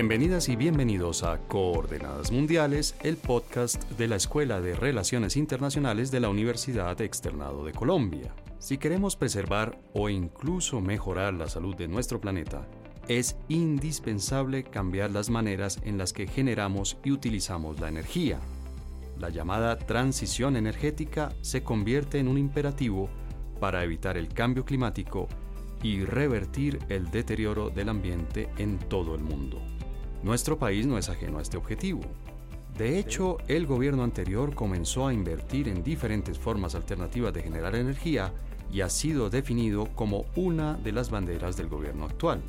Bienvenidas y bienvenidos a Coordenadas Mundiales, el podcast de la Escuela de Relaciones Internacionales de la Universidad Externado de Colombia. Si queremos preservar o incluso mejorar la salud de nuestro planeta, es indispensable cambiar las maneras en las que generamos y utilizamos la energía. La llamada transición energética se convierte en un imperativo para evitar el cambio climático y revertir el deterioro del ambiente en todo el mundo. Nuestro país no es ajeno a este objetivo. De hecho, el gobierno anterior comenzó a invertir en diferentes formas alternativas de generar energía y ha sido definido como una de las banderas del gobierno actual.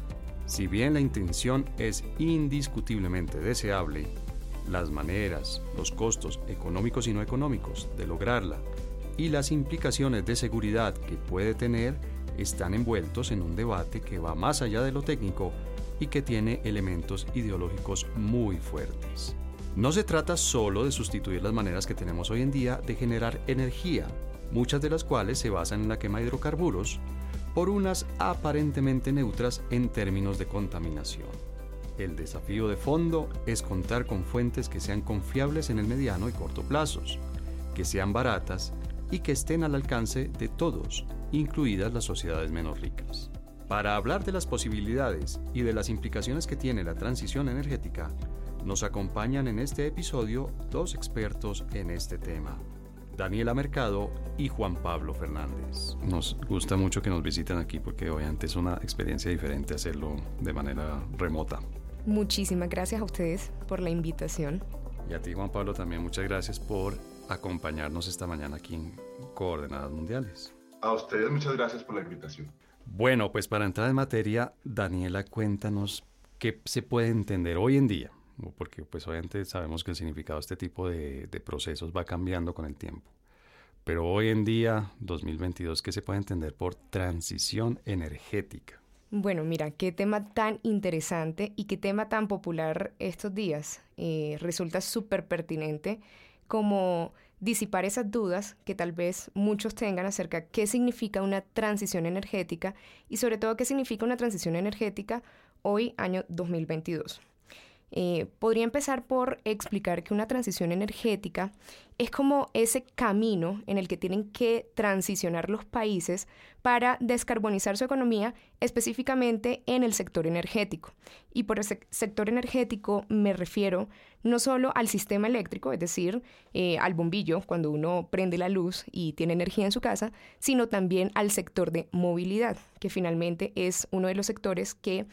Si bien la intención es indiscutiblemente deseable, las maneras, los costos económicos y no económicos de lograrla y las implicaciones de seguridad que puede tener están envueltos en un debate que va más allá de lo técnico y que tiene elementos ideológicos muy fuertes. No se trata solo de sustituir las maneras que tenemos hoy en día de generar energía, muchas de las cuales se basan en la quema de hidrocarburos, por unas aparentemente neutras en términos de contaminación. El desafío de fondo es contar con fuentes que sean confiables en el mediano y corto plazos, que sean baratas y que estén al alcance de todos, incluidas las sociedades menos ricas. Para hablar de las posibilidades y de las implicaciones que tiene la transición energética, nos acompañan en este episodio dos expertos en este tema, Daniela Mercado y Juan Pablo Fernández. Nos gusta mucho que nos visiten aquí porque obviamente es una experiencia diferente hacerlo de manera remota. Muchísimas gracias a ustedes por la invitación. Y a ti Juan Pablo también muchas gracias por acompañarnos esta mañana aquí en Coordenadas Mundiales. A ustedes muchas gracias por la invitación. Bueno, pues para entrar en materia, Daniela, cuéntanos qué se puede entender hoy en día, porque pues obviamente sabemos que el significado de este tipo de, procesos va cambiando con el tiempo. Pero hoy en día, 2022, ¿qué se puede entender por transición energética? Bueno, mira, qué tema tan interesante y qué tema tan popular estos días. Eh, resulta súper pertinente como disipar esas dudas que tal vez muchos tengan acerca de qué significa una transición energética y sobre todo qué significa una transición energética hoy, año 2022. Eh, podría empezar por explicar que una transición energética es como ese camino en el que tienen que transicionar los países para descarbonizar su economía, específicamente en el sector energético. Y por ese sector energético me refiero no solo al sistema eléctrico, es decir, eh, al bombillo cuando uno prende la luz y tiene energía en su casa, sino también al sector de movilidad, que finalmente es uno de los sectores que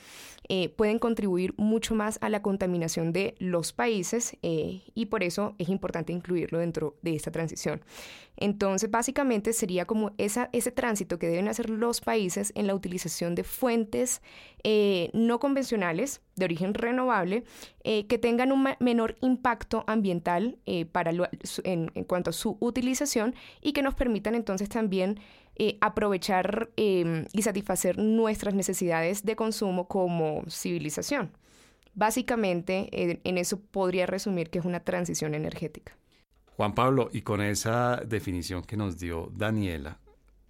eh, pueden contribuir mucho más a la contaminación de los países eh, y por eso es importante incluirlo dentro de esta transición. Entonces, básicamente sería como esa, ese tránsito que deben hacer los países en la utilización de fuentes eh, no convencionales de origen renovable eh, que tengan un menor impacto ambiental eh, para en, cuanto a su utilización y que nos permitan entonces también aprovechar em, y satisfacer nuestras necesidades de consumo como civilización. Básicamente, en eso podría resumir que es una transición energética. Juan Pablo, y con esa definición que nos dio Daniela,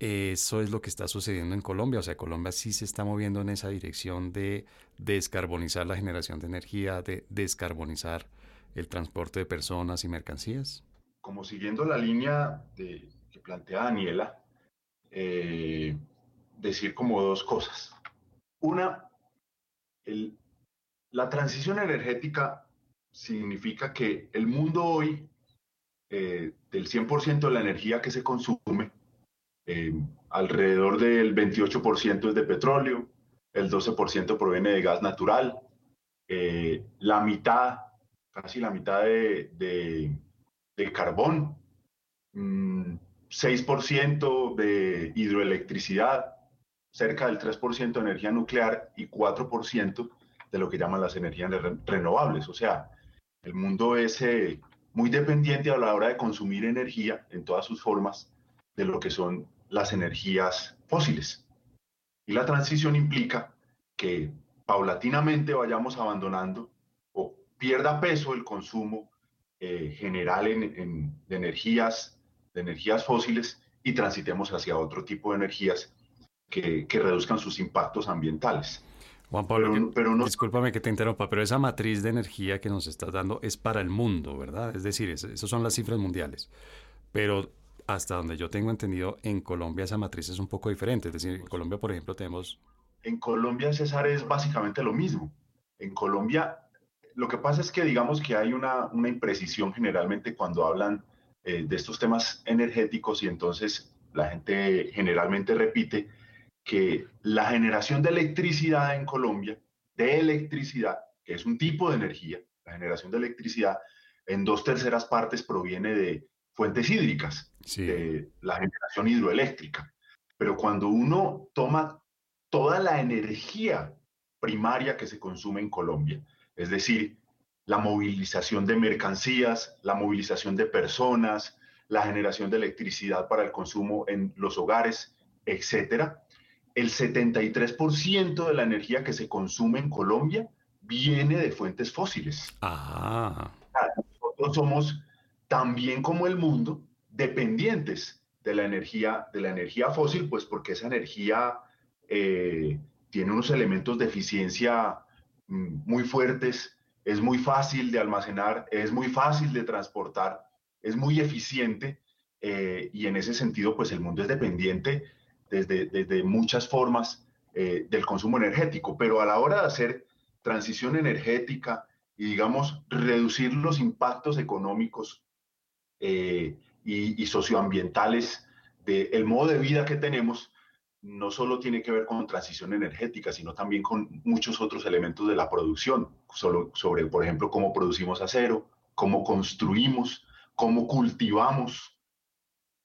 eso es lo que está sucediendo en Colombia. O sea, Colombia sí se está moviendo en esa dirección de descarbonizar la generación de energía, de descarbonizar el transporte de personas y mercancías. Como siguiendo la línea que plantea Daniela, eh, decir como dos cosas. Una, la transición energética significa que el mundo hoy eh, del 100% de la energía que se consume, eh, alrededor del 28% es de petróleo, el 12% proviene de gas natural, eh, la mitad, casi la mitad de, de, carbón, 6% mm, de hidroelectricidad, cerca del 3% de energía nuclear y 4% de lo que llaman las energías renovables. O sea, el mundo es muy dependiente a la hora de consumir energía en todas sus formas de lo que son las energías fósiles. Y la transición implica que paulatinamente vayamos abandonando o pierda peso el consumo eh, general en, de, energías, de energías fósiles y transitemos hacia otro tipo de energías que, que reduzcan sus impactos ambientales. Juan Pablo, pero, no... discúlpame que te interrumpa, pero esa matriz de energía que nos estás dando es para el mundo, ¿verdad? Es decir, esas son las cifras mundiales. Pero hasta donde yo tengo entendido, en Colombia esa matriz es un poco diferente. Es decir, en Colombia, por ejemplo, tenemos... En Colombia, César, es básicamente lo mismo. En Colombia, lo que pasa es que digamos que hay una, una imprecisión generalmente cuando hablan eh, de estos temas energéticos y entonces la gente generalmente repite que la generación de electricidad en Colombia, de electricidad, que es un tipo de energía, la generación de electricidad en dos terceras partes proviene de fuentes hídricas, de la generación hidroeléctrica. Pero cuando uno toma toda la energía primaria que se consume en Colombia, es decir, la movilización de mercancías, la movilización de personas, la generación de electricidad para el consumo en los hogares, etcétera, el 73% de la energía que se consume en Colombia viene de fuentes fósiles. Ah. Nosotros somos también como el mundo dependientes de la energía, de la energía fósil, pues porque esa energía eh, tiene unos elementos de eficiencia mm, muy fuertes, es muy fácil de almacenar, es muy fácil de transportar, es muy eficiente eh, y en ese sentido, pues el mundo es dependiente desde, muchas formas eh, del consumo energético, pero a la hora de hacer transición energética y, digamos, reducir los impactos económicos eh, y, socioambientales del modo de vida que tenemos, no solo tiene que ver con transición energética, sino también con muchos otros elementos de la producción, solo, sobre, por ejemplo, cómo producimos acero, cómo construimos, cómo cultivamos,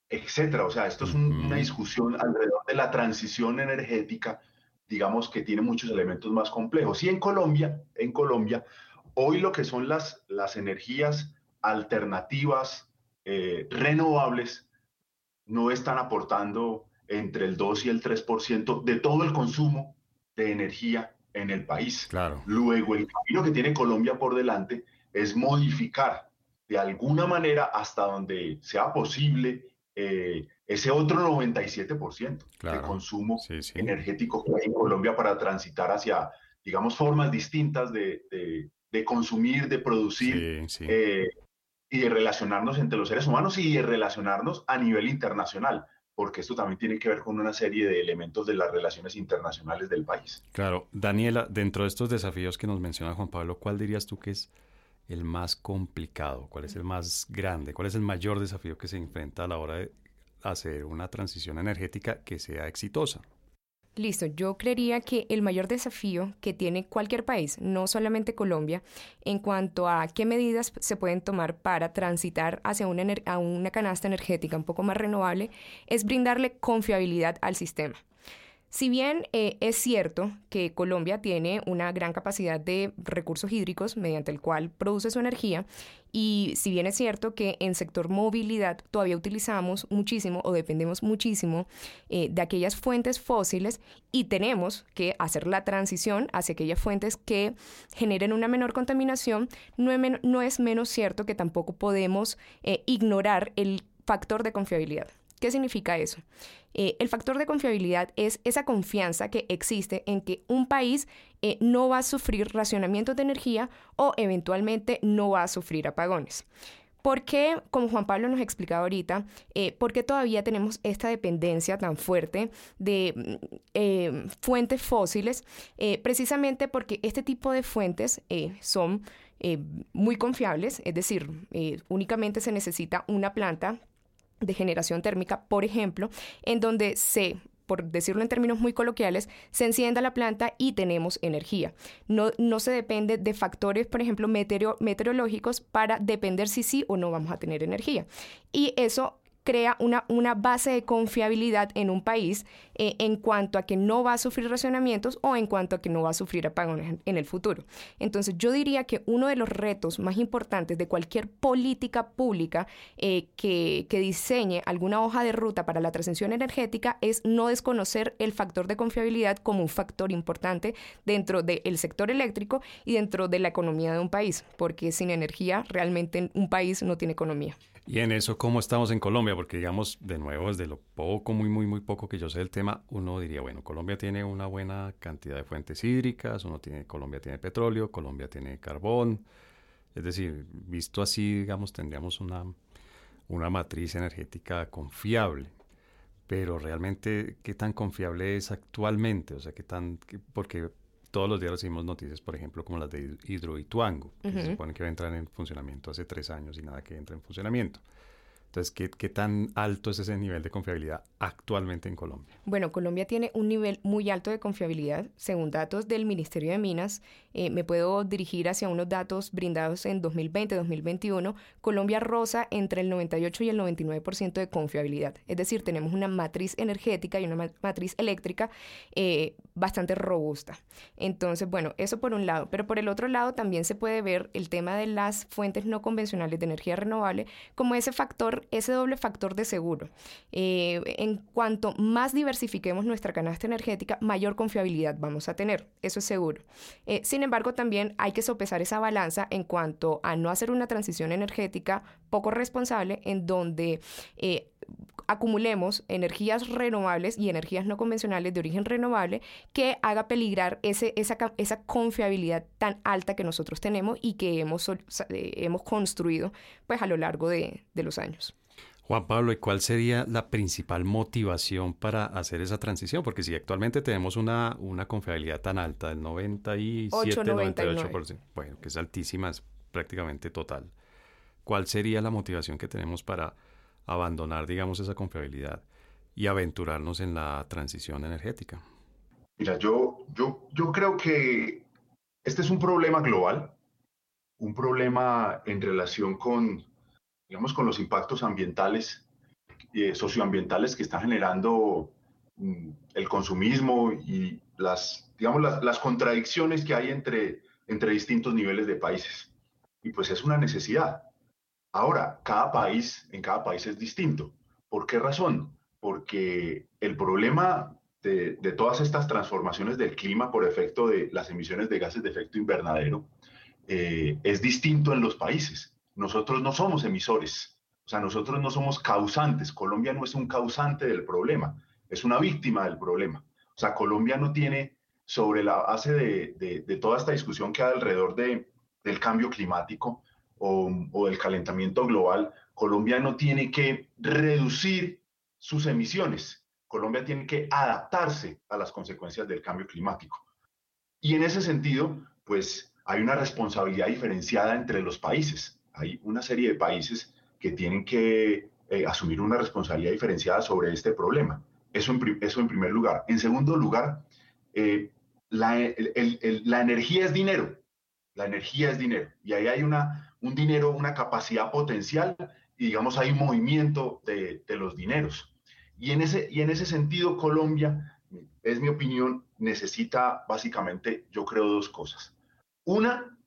etcétera. O sea, esto es una discusión alrededor de la transición energética, digamos que tiene muchos elementos más complejos. Y en Colombia, en Colombia, hoy lo que son las, las energías alternativas eh, renovables no están aportando entre el 2 y el 3% de todo el consumo de energía en el país. Claro. Luego, el camino que tiene Colombia por delante es modificar de alguna manera hasta donde sea posible eh, ese otro 97% de consumo energético que hay en Colombia para transitar hacia, digamos, formas distintas de, de, consumir, de producir eh, y de relacionarnos entre los seres humanos y de relacionarnos a nivel internacional, porque esto también tiene que ver con una serie de elementos de las relaciones internacionales del país. Claro, Daniela, dentro de estos desafíos que nos menciona Juan Pablo, ¿cuál dirías tú que es el más complicado? ¿Cuál es el más grande? ¿Cuál es el mayor desafío que se enfrenta a la hora de hacer una transición energética que sea exitosa? Listo, yo creería que el mayor desafío que tiene cualquier país, no solamente Colombia, en cuanto a qué medidas se pueden tomar para transitar hacia una, a una canasta energética un poco más renovable, es brindarle confiabilidad al sistema. Si bien eh, es cierto que Colombia tiene una gran capacidad de recursos hídricos mediante el cual produce su energía, y si bien es cierto que en sector movilidad todavía utilizamos muchísimo o dependemos muchísimo eh, de aquellas fuentes fósiles y tenemos que hacer la transición hacia aquellas fuentes que generen una menor contaminación, no, es menos cierto que tampoco podemos eh, ignorar el factor de confiabilidad. ¿Qué significa eso? Eh, el factor de confiabilidad es esa confianza que existe en que un país eh, no va a sufrir racionamientos de energía o eventualmente no va a sufrir apagones. ¿Por qué, como Juan Pablo nos explicaba ahorita, eh, por qué todavía tenemos esta dependencia tan fuerte de mm, fuentes fósiles? precisamente porque este tipo de fuentes son muy confiables, es decir, únicamente se necesita una planta de generación térmica, por ejemplo, en donde se por decirlo en términos muy coloquiales, se encienda la planta y tenemos energía. No, no se depende de factores, por ejemplo, meteorológicos para depender si sí o no vamos a tener energía. Y eso crea una, una base de confiabilidad en un país eh, en cuanto a que no va a sufrir racionamientos o en cuanto a que no va a sufrir apagones en, el futuro. Entonces yo diría que uno de los retos más importantes de cualquier política pública eh, que, que diseñe alguna hoja de ruta para la transición energética es no desconocer el factor de confiabilidad como un factor importante dentro del sector eléctrico y dentro de la economía de un país, porque sin energía realmente un país no tiene economía. Y en eso, ¿cómo estamos en Colombia? Porque digamos, de nuevo, desde lo poco, muy, muy, muy poco que yo sé del tema, uno diría, bueno, Colombia tiene una buena cantidad de fuentes hídricas, uno tiene, Colombia tiene petróleo, Colombia tiene carbón, es decir, visto así, digamos, tendríamos una, una matriz energética confiable. Pero realmente, ¿qué tan confiable es actualmente? O sea, ¿qué tan...? porque todos los días recibimos noticias, por ejemplo, como las de Hidroituango, que se supone que va a entrar en funcionamiento hace tres años y nada que entra en funcionamiento. Entonces, ¿qué, ¿qué, tan alto es ese nivel de confiabilidad actualmente en Colombia? Bueno, Colombia tiene un nivel muy alto de confiabilidad. Según datos del Ministerio de Minas, eh, me puedo dirigir hacia unos datos brindados en 2020-2021. Colombia roza entre el 98 y el 99% de confiabilidad. Es decir, tenemos una matriz energética y una matriz eléctrica eh, bastante robusta. Entonces, bueno, eso por un lado. Pero por el otro lado también se puede ver el tema de las fuentes no convencionales de energía renovable como ese factor ese doble factor de seguro. Eh, en cuanto más diversifiquemos nuestra canasta energética, mayor confiabilidad vamos a tener, eso es seguro. Eh, sin embargo, también hay que sopesar esa balanza en cuanto a no hacer una transición energética poco responsable en donde eh, acumulemos energías renovables y energías no convencionales de origen renovable que haga peligrar ese, esa, esa confiabilidad tan alta que nosotros tenemos y que hemos, eh, hemos construido pues, a lo largo de, de los años. Juan Pablo, ¿y cuál sería la principal motivación para hacer esa transición? Porque si actualmente tenemos una, una confiabilidad tan alta, del 97, 98%, bueno, que es altísima, es prácticamente total. ¿Cuál sería la motivación que tenemos para abandonar, digamos, esa confiabilidad y aventurarnos en la transición energética? Mira, yo, yo, yo creo que este es un problema global, un problema en relación con, digamos, con los impactos ambientales, eh, socioambientales que está generando mm, el consumismo y las, digamos, las, las, contradicciones que hay entre, entre distintos niveles de países. Y pues es una necesidad. Ahora, cada país, en cada país es distinto. ¿Por qué razón? Porque el problema de, todas estas transformaciones del clima por efecto de las emisiones de gases de efecto invernadero eh, es distinto en los países. Nosotros no somos emisores, o sea, nosotros no somos causantes. Colombia no es un causante del problema, es una víctima del problema. O sea, Colombia no tiene, sobre la base de, toda esta discusión que hay alrededor del cambio climático, o, del calentamiento global, Colombia no tiene que reducir sus emisiones. Colombia tiene que adaptarse a las consecuencias del cambio climático. Y en ese sentido, pues hay una responsabilidad diferenciada entre los países. Hay una serie de países que tienen que eh, asumir una responsabilidad diferenciada sobre este problema. Eso en, eso en primer lugar. En segundo lugar, eh, la, la energía es dinero. La energía es dinero. Y ahí hay una, un dinero, una capacidad potencial y digamos hay movimiento de, los dineros. Y en, ese, y en ese sentido Colombia, es mi opinión, necesita básicamente, yo creo, dos cosas. Una,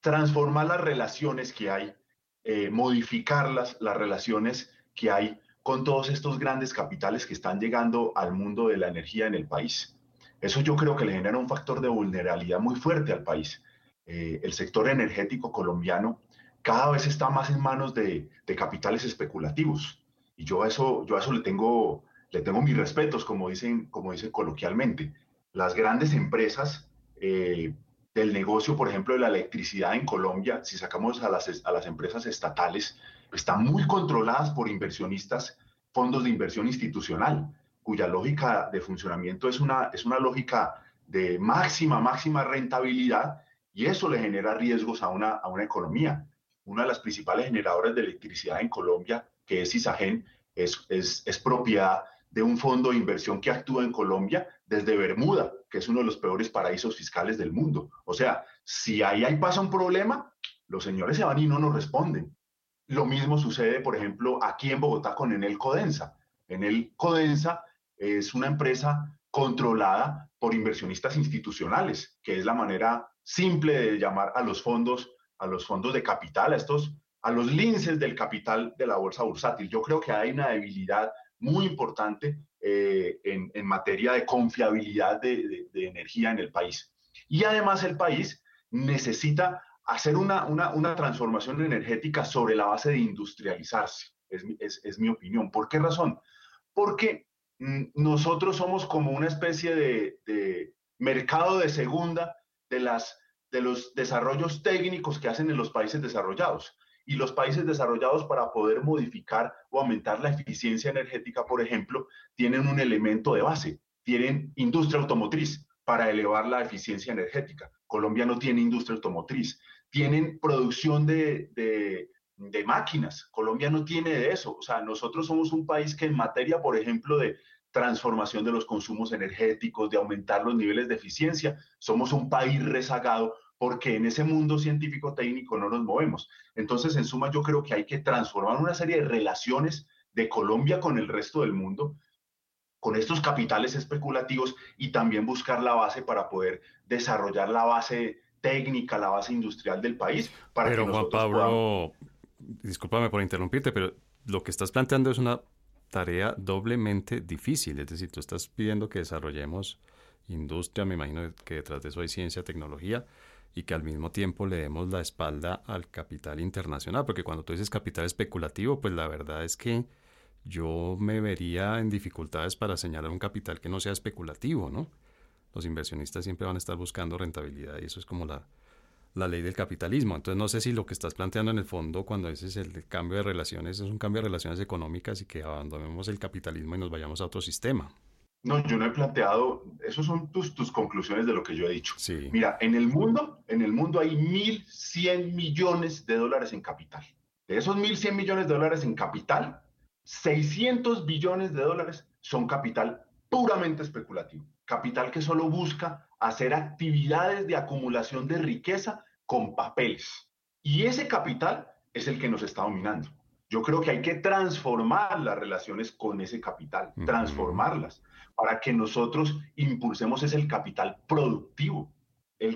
transformar las relaciones que hay, eh, modificarlas, las relaciones que hay con todos estos grandes capitales que están llegando al mundo de la energía en el país. Eso yo creo que le genera un factor de vulnerabilidad muy fuerte al país. Eh, el sector energético colombiano cada vez está más en manos de, capitales especulativos. Y yo a eso, yo eso le, tengo, le tengo mis respetos, como dicen, como dicen coloquialmente. Las grandes empresas eh, del negocio, por ejemplo, de la electricidad en Colombia, si sacamos a las, a las empresas estatales, están muy controladas por inversionistas, fondos de inversión institucional, cuya lógica de funcionamiento es una, es una lógica de máxima, máxima rentabilidad y eso le genera riesgos a una, a una economía una de las principales generadoras de electricidad en Colombia, que es Isagen, es, es, propiedad de un fondo de inversión que actúa en Colombia desde Bermuda, que es uno de los peores paraísos fiscales del mundo. O sea, si ahí, ahí pasa un problema, los señores se van y no nos responden. Lo mismo sucede, por ejemplo, aquí en Bogotá con Enel Codensa. Enel Codensa es una empresa controlada por inversionistas institucionales, que es la manera simple de llamar a los fondos a los fondos de capital, a estos, a los linces del capital de la bolsa bursátil. Yo creo que hay una debilidad muy importante eh, en, en, materia de confiabilidad de, de, energía en el país. Y además el país necesita hacer una, una, una transformación energética sobre la base de industrializarse. es, mi opinión. ¿Por qué razón? Porque mm, nosotros somos como una especie de, mercado de segunda de, las, de los desarrollos técnicos que hacen en los países desarrollados. Y los países desarrollados para poder modificar o aumentar la eficiencia energética, por ejemplo, tienen un elemento de base, tienen industria automotriz para elevar la eficiencia energética. Colombia no tiene industria automotriz. Tienen producción de, de máquinas. Colombia no tiene de eso. O sea, nosotros somos un país que en materia, por ejemplo, de transformación de los consumos energéticos, de aumentar los niveles de eficiencia, somos un país rezagado porque en ese mundo científico técnico no nos movemos. Entonces, en suma, yo creo que hay que transformar una serie de relaciones de Colombia con el resto del mundo, con estos capitales especulativos y también buscar la base para poder desarrollar la base técnica, la base industrial del país. Para Pero Juan Pablo, discúlpame por interrumpirte, pero lo que estás planteando es una tarea doblemente difícil. Es decir, tú estás pidiendo que desarrollemos industria, me imagino que detrás de eso hay ciencia, tecnología, y que al mismo tiempo le demos la espalda al capital internacional, porque cuando tú dices capital especulativo, pues la verdad es que yo me vería en dificultades para señalar un capital que no sea especulativo, ¿no? Los inversionistas siempre van a estar buscando rentabilidad y eso es como la, la ley del capitalismo. Entonces no sé si lo que estás planteando en el fondo cuando dices el cambio de relaciones es un cambio de relaciones económicas y que abandonemos el capitalismo y nos vayamos a otro sistema. No, yo no he planteado, esas son tus, tus conclusiones de lo que yo he dicho. Sí. Mira, en el mundo, en el mundo hay 1.100 millones de dólares en capital. De esos 1.100 millones de dólares en capital, 600 billones de dólares son capital puramente especulativo. Capital que solo busca hacer actividades de acumulación de riqueza con papeles. Y ese capital es el que nos está dominando. Yo creo que hay que transformar las relaciones con ese capital, transformarlas, para que nosotros impulsemos ese el capital productivo,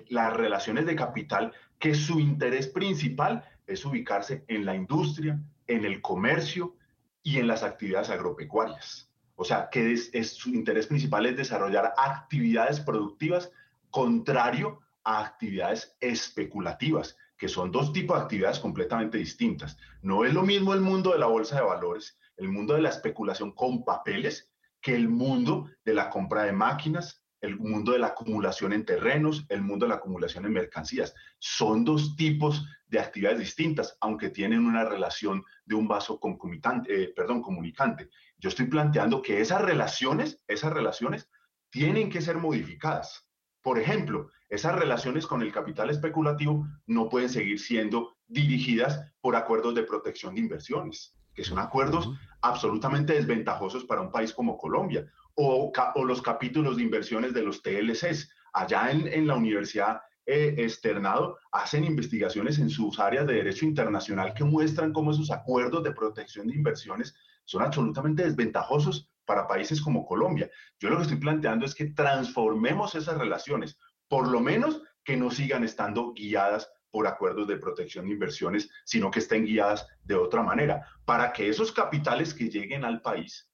las relaciones de capital que su interés principal es ubicarse en la industria, en el comercio y en las actividades agropecuarias. O sea, que es, su interés principal es desarrollar actividades productivas contrario a actividades especulativas, que son dos tipos de actividades completamente distintas. No es lo mismo el mundo de la bolsa de valores, el mundo de la especulación con papeles, que el mundo de la compra de máquinas, el mundo de la acumulación en terrenos, el mundo de la acumulación en mercancías. Son dos tipos de actividades distintas, aunque tienen una relación de un vaso concomitante, eh, perdón, comunicante. Yo estoy planteando que esas relaciones, esas relaciones tienen que ser modificadas. Por ejemplo, esas relaciones con el capital especulativo no pueden seguir siendo dirigidas por acuerdos de protección de inversiones, que son acuerdos absolutamente desventajosos para un país como Colombia, o, los capítulos de inversiones de los TLCs. Allá en, la Universidad eh, Externado hacen investigaciones en sus áreas de derecho internacional que muestran cómo esos acuerdos de protección de inversiones son absolutamente desventajosos para países como Colombia. Yo lo que estoy planteando es que transformemos esas relaciones, por lo menos que no sigan estando guiadas por acuerdos de protección de inversiones, sino que estén guiadas de otra manera, para que esos capitales que lleguen al país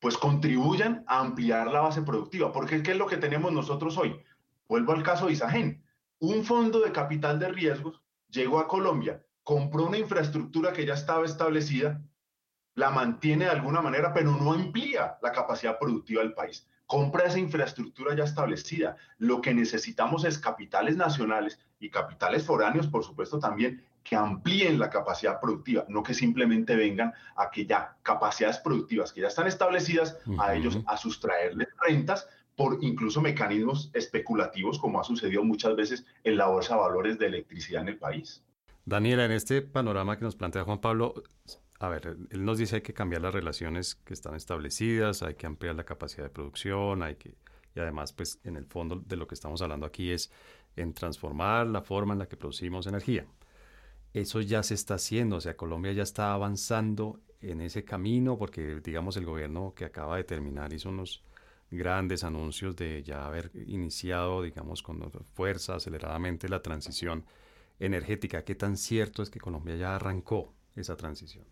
pues contribuyan a ampliar la base productiva, porque ¿qué es lo que tenemos nosotros hoy? Vuelvo al caso de Isagen. Un fondo de capital de riesgos llegó a Colombia, compró una infraestructura que ya estaba establecida, la mantiene de alguna manera, pero no amplía la capacidad productiva del país. Compra esa infraestructura ya establecida. Lo que necesitamos es capitales nacionales y capitales foráneos, por supuesto, también que amplíen la capacidad productiva, no que simplemente vengan a que ya capacidades productivas que ya están establecidas, a ellos a sustraerles rentas por incluso mecanismos especulativos, como ha sucedido muchas veces en la bolsa de valores de electricidad en el país. Daniela, en este panorama que nos plantea Juan Pablo, a ver, él nos dice hay que cambiar las relaciones que están establecidas, hay que ampliar la capacidad de producción, hay que y además, pues en el fondo de lo que estamos hablando aquí es en transformar la forma en la que producimos energía eso ya se está haciendo, o sea, Colombia ya está avanzando en ese camino porque, digamos, el gobierno que acaba de terminar hizo unos grandes anuncios de ya haber iniciado, digamos, con fuerza aceleradamente la transición energética. ¿Qué tan cierto es que Colombia ya arrancó esa transición?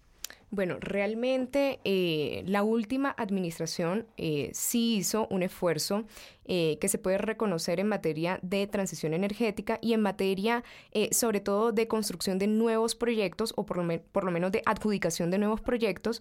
Bueno, realmente eh, la última administración eh, sí hizo un esfuerzo eh, que se puede reconocer en materia de transición energética y en materia sobre todo de construcción de nuevos proyectos o por lo, por lo menos de adjudicación de nuevos proyectos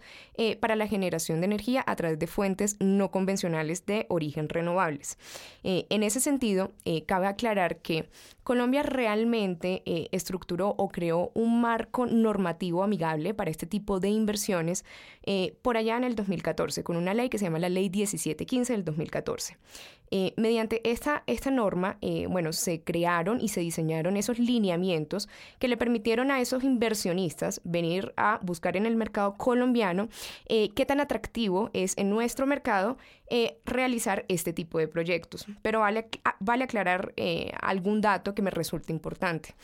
para la generación de energía a través de fuentes no convencionales de origen renovables. en ese sentido, cabe aclarar que Colombia realmente estructuró o creó un marco normativo amigable para este tipo de inversiones eh, por allá en el 2014, con una ley que se llama la Ley 1715 del 2014. Eh, mediante esta, esta norma, eh, bueno, se crearon y se diseñaron esos lineamientos que le permitieron a esos inversionistas venir a buscar en el mercado colombiano qué tan atractivo es en nuestro mercado realizar este tipo de proyectos. Pero vale, vale aclarar algún dato que me resulta importante,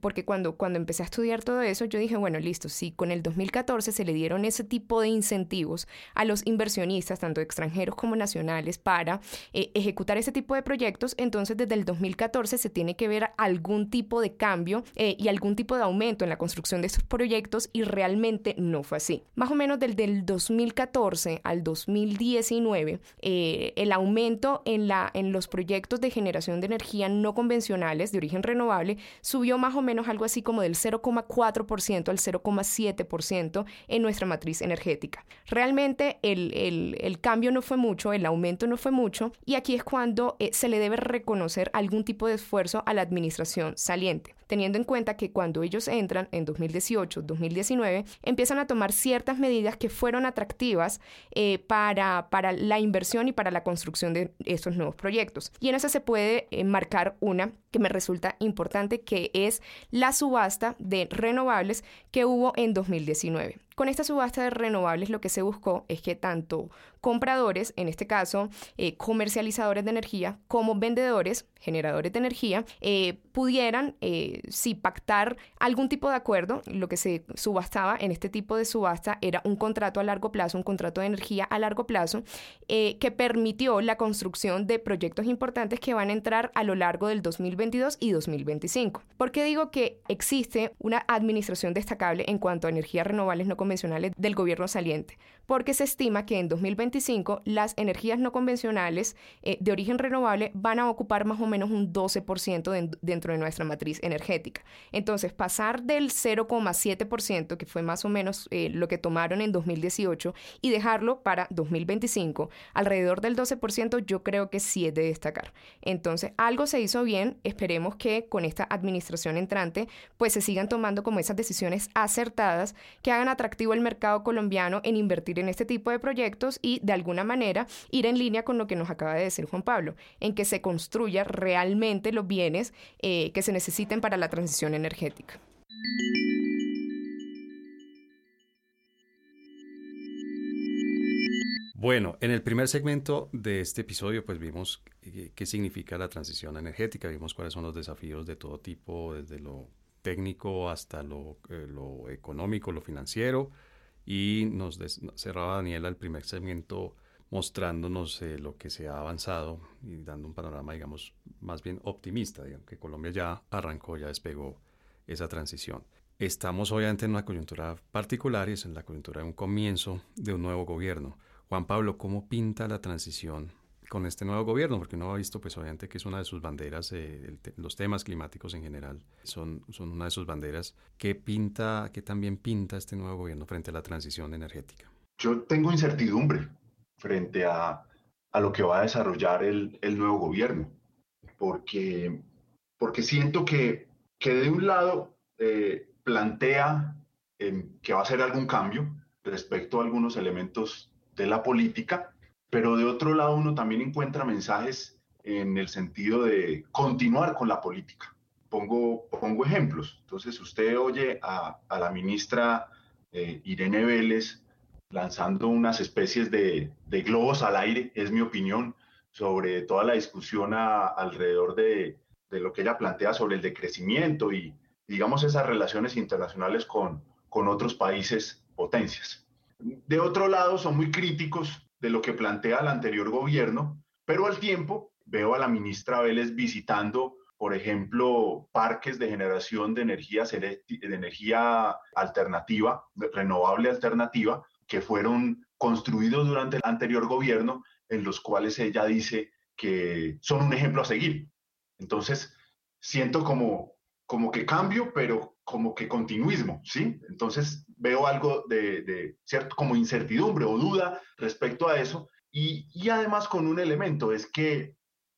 porque cuando, cuando empecé a estudiar todo eso, yo dije, bueno, listo, si con el 2014 se le dieron ese tipo de incentivos a los inversionistas, tanto extranjeros como nacionales, para eh, ejecutar ese tipo de proyectos, entonces desde el 2014 se tiene que ver algún tipo de cambio eh, y algún tipo de aumento en la construcción de estos proyectos y realmente no fue así. Más o menos desde el 2014 al 2019, eh, el aumento en, la, en los proyectos de generación de energía no convencionales de origen renovable subió más o menos algo así como del 0,4% al 0,7% en nuestra matriz energética. Realmente el, cambio no fue mucho, el aumento no fue mucho y aquí es cuando eh, se le debe reconocer algún tipo de esfuerzo a la administración saliente teniendo en cuenta que cuando ellos entran en 2018, 2019, empiezan a tomar ciertas medidas que fueron atractivas eh, para, para la inversión y para la construcción de estos nuevos proyectos. Y en eso se puede eh, marcar una que me resulta importante, que es la subasta de renovables que hubo en 2019. Con esta subasta de renovables lo que se buscó es que tanto compradores, en este caso eh, comercializadores de energía, como vendedores, generadores de energía, pudieran, si pactar algún tipo de acuerdo, lo que se subastaba en este tipo de subasta era un contrato a largo plazo, un contrato de energía a largo plazo, que permitió la construcción de proyectos importantes que van a entrar a lo largo del 2022 y 2025. ¿Por qué digo que existe una administración destacable en cuanto a energías renovables no convencionales del gobierno saliente? Porque se estima que en 2025 las energías no convencionales eh, de origen renovable van a ocupar más o menos un 12% dentro de nuestra matriz energética. Entonces, pasar del 0,7%, que fue más o menos eh, lo que tomaron en 2018, y dejarlo para 2025 alrededor del 12%, yo creo que sí es de destacar. Entonces, algo se hizo bien, esperemos que con esta administración entrante, pues se sigan tomando como esas decisiones acertadas que hagan atractivo el mercado colombiano en invertir en este tipo de proyectos y de alguna manera ir en línea con lo que nos acaba de decir Juan Pablo, en que se construya realmente los bienes eh, que se necesiten para la transición energética. Bueno, en el primer segmento de este episodio pues vimos qué significa la transición energética, vimos cuáles son los desafíos de todo tipo, desde lo técnico hasta lo, eh, económico, lo financiero, y nos cerraba Daniela el primer segmento mostrándonos eh, lo que se ha avanzado y dando un panorama, digamos, más bien optimista, digamos, que Colombia ya arrancó, ya despegó esa transición. Estamos obviamente en una coyuntura particular y es en la coyuntura de un comienzo de un nuevo gobierno. Juan Pablo, ¿cómo pinta la transición con este nuevo gobierno? Porque uno ha visto, pues obviamente, que es una de sus banderas, eh, los temas climáticos en general son, son una de sus banderas. ¿Qué pinta, qué también pinta este nuevo gobierno frente a la transición energética? Yo tengo incertidumbre frente a, a lo que va a desarrollar el, el nuevo gobierno, porque, porque siento que, que de un lado eh, plantea eh, que va a hacer algún cambio respecto a algunos elementos de la política, pero de otro lado uno también encuentra mensajes en el sentido de continuar con la política. Pongo, pongo ejemplos. Entonces usted oye a, a la ministra eh, Irene Vélez lanzando unas especies de, de, globos al aire, es mi opinión, sobre toda la discusión alrededor de, de, lo que ella plantea sobre el decrecimiento y, digamos, esas relaciones internacionales con, con otros países potencias. De otro lado, son muy críticos de lo que plantea el anterior gobierno, pero al tiempo veo a la ministra Vélez visitando por ejemplo, parques de generación de energía, de energía alternativa, renovable alternativa, que fueron construidos durante el anterior gobierno, en los cuales ella dice que son un ejemplo a seguir. Entonces, siento como, como que cambio, pero como que continuismo, ¿sí? Entonces, veo algo de, cierto, como incertidumbre o duda respecto a eso. Y, y además con un elemento, es que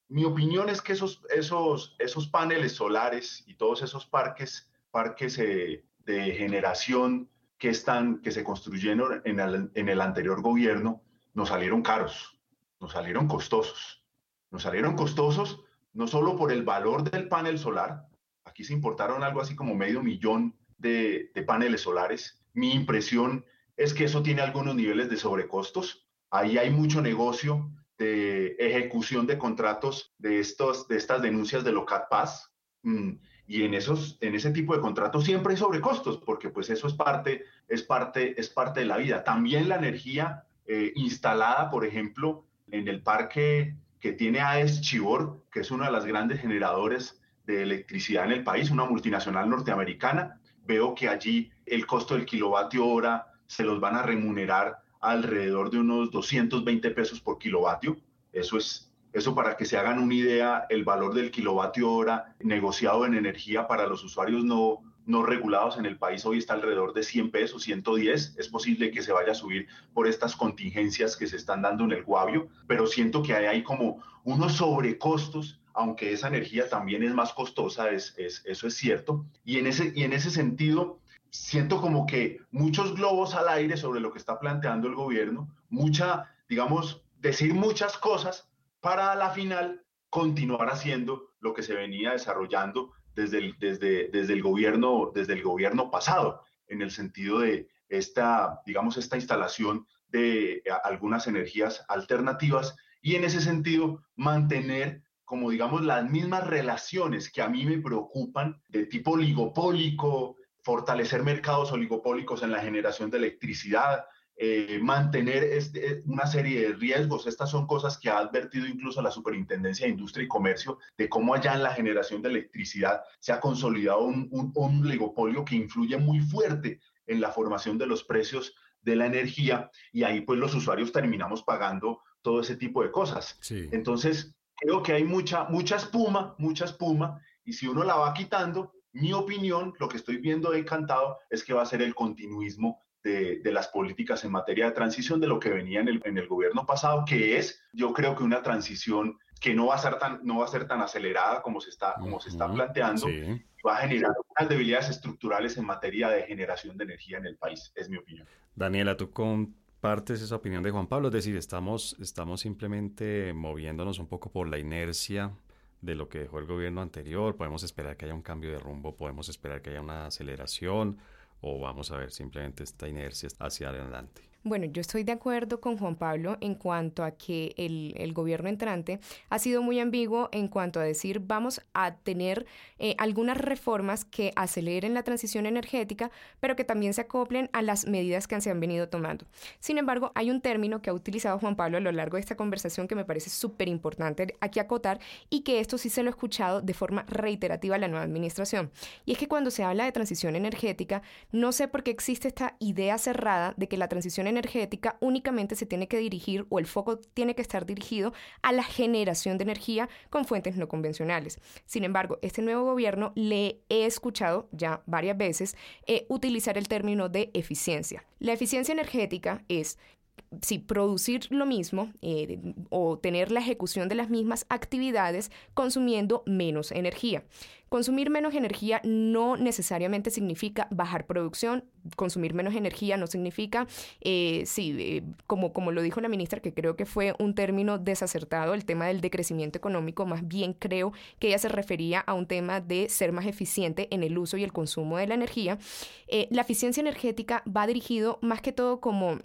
mi opinión es que esos, esos, esos paneles solares y todos esos parques, parques eh, de generación que, están, que se construyeron en el, en el anterior gobierno, nos salieron caros, nos salieron costosos. Nos salieron costosos no solo por el valor del panel solar, aquí se importaron algo así como medio millón de, paneles solares. Mi impresión es que eso tiene algunos niveles de sobrecostos. Ahí hay mucho negocio de ejecución de contratos de, estos, de estas denuncias de LOCAT Paz. Mm, y en, esos, en ese tipo de contratos siempre hay sobrecostos, porque pues eso es parte, es parte, es parte de la vida. También la energía eh, instalada, por ejemplo, en el parque que tiene AES Chivor, que es uno de los grandes generadores de electricidad en el país, una multinacional norteamericana. Veo que allí el costo del kilovatio hora se los van a remunerar alrededor de unos 220 pesos por kilovatio. Eso es, eso para que se hagan una idea, el valor del kilovatio hora negociado en energía para los usuarios no, no regulados en el país hoy está alrededor de 100 pesos, 110. Es posible que se vaya a subir por estas contingencias que se están dando en el Guavio, pero siento que hay, como unos sobrecostos, aunque esa energía también es más costosa, es, es, eso es cierto. Y en ese, y en ese sentido, siento como que muchos globos al aire sobre lo que está planteando el gobierno, mucha, digamos, decir muchas cosas para a la final continuar haciendo lo que se venía desarrollando desde el, desde, desde el, gobierno, desde el gobierno pasado, en el sentido de esta, digamos, esta instalación de algunas energías alternativas y en ese sentido mantener como digamos las mismas relaciones que a mí me preocupan de tipo oligopólico, fortalecer mercados oligopólicos en la generación de electricidad, eh, mantener este, una serie de riesgos. Estas son cosas que ha advertido incluso la Superintendencia de Industria y Comercio de cómo allá en la generación de electricidad se ha consolidado un, un, oligopolio que influye muy fuerte en la formación de los precios de la energía y ahí pues los usuarios terminamos pagando todo ese tipo de cosas. Entonces, creo que hay mucha, mucha espuma, mucha espuma y si uno la va quitando, mi opinión, lo que estoy viendo encantado es que va a ser el continuismo de, las políticas en materia de transición de lo que venía en el, en el, gobierno pasado, que es, yo creo que una transición que no va a ser tan, no va a ser tan acelerada como se está, como se está planteando, va a generar unas debilidades estructurales en materia de generación de energía en el país, es mi opinión. Daniela, tú compartes esa opinión de Juan Pablo, es decir, estamos, estamos simplemente moviéndonos un poco por la inercia de lo que dejó el gobierno anterior, podemos esperar que haya un cambio de rumbo, podemos esperar que haya una aceleración o vamos a ver simplemente esta inercia hacia adelante. Bueno, yo estoy de acuerdo con Juan Pablo en cuanto a que el, gobierno entrante ha sido muy ambiguo en cuanto a decir vamos a tener eh, algunas reformas que aceleren la transición energética, pero que también se acoplen a las medidas que se han venido tomando. Sin embargo, hay un término que ha utilizado Juan Pablo a lo largo de esta conversación que me parece súper importante aquí acotar y que esto sí se lo he escuchado de forma reiterativa a la nueva administración. Y es que cuando se habla de transición energética, no sé por qué existe esta idea cerrada de que la transición energética únicamente se tiene que dirigir o el foco tiene que estar dirigido a la generación de energía con fuentes no convencionales. Sin embargo, este nuevo gobierno le he escuchado ya varias veces eh, utilizar el término de eficiencia. La eficiencia energética es si producir lo mismo eh, o tener la ejecución de las mismas actividades consumiendo menos energía. Consumir menos energía no necesariamente significa bajar producción, consumir menos energía no significa, eh, sí, eh, como, como lo dijo la ministra, que creo que fue un término desacertado, el tema del decrecimiento económico, más bien creo que ella se refería a un tema de ser más eficiente en el uso y el consumo de la energía. la eficiencia energética va dirigido más que todo como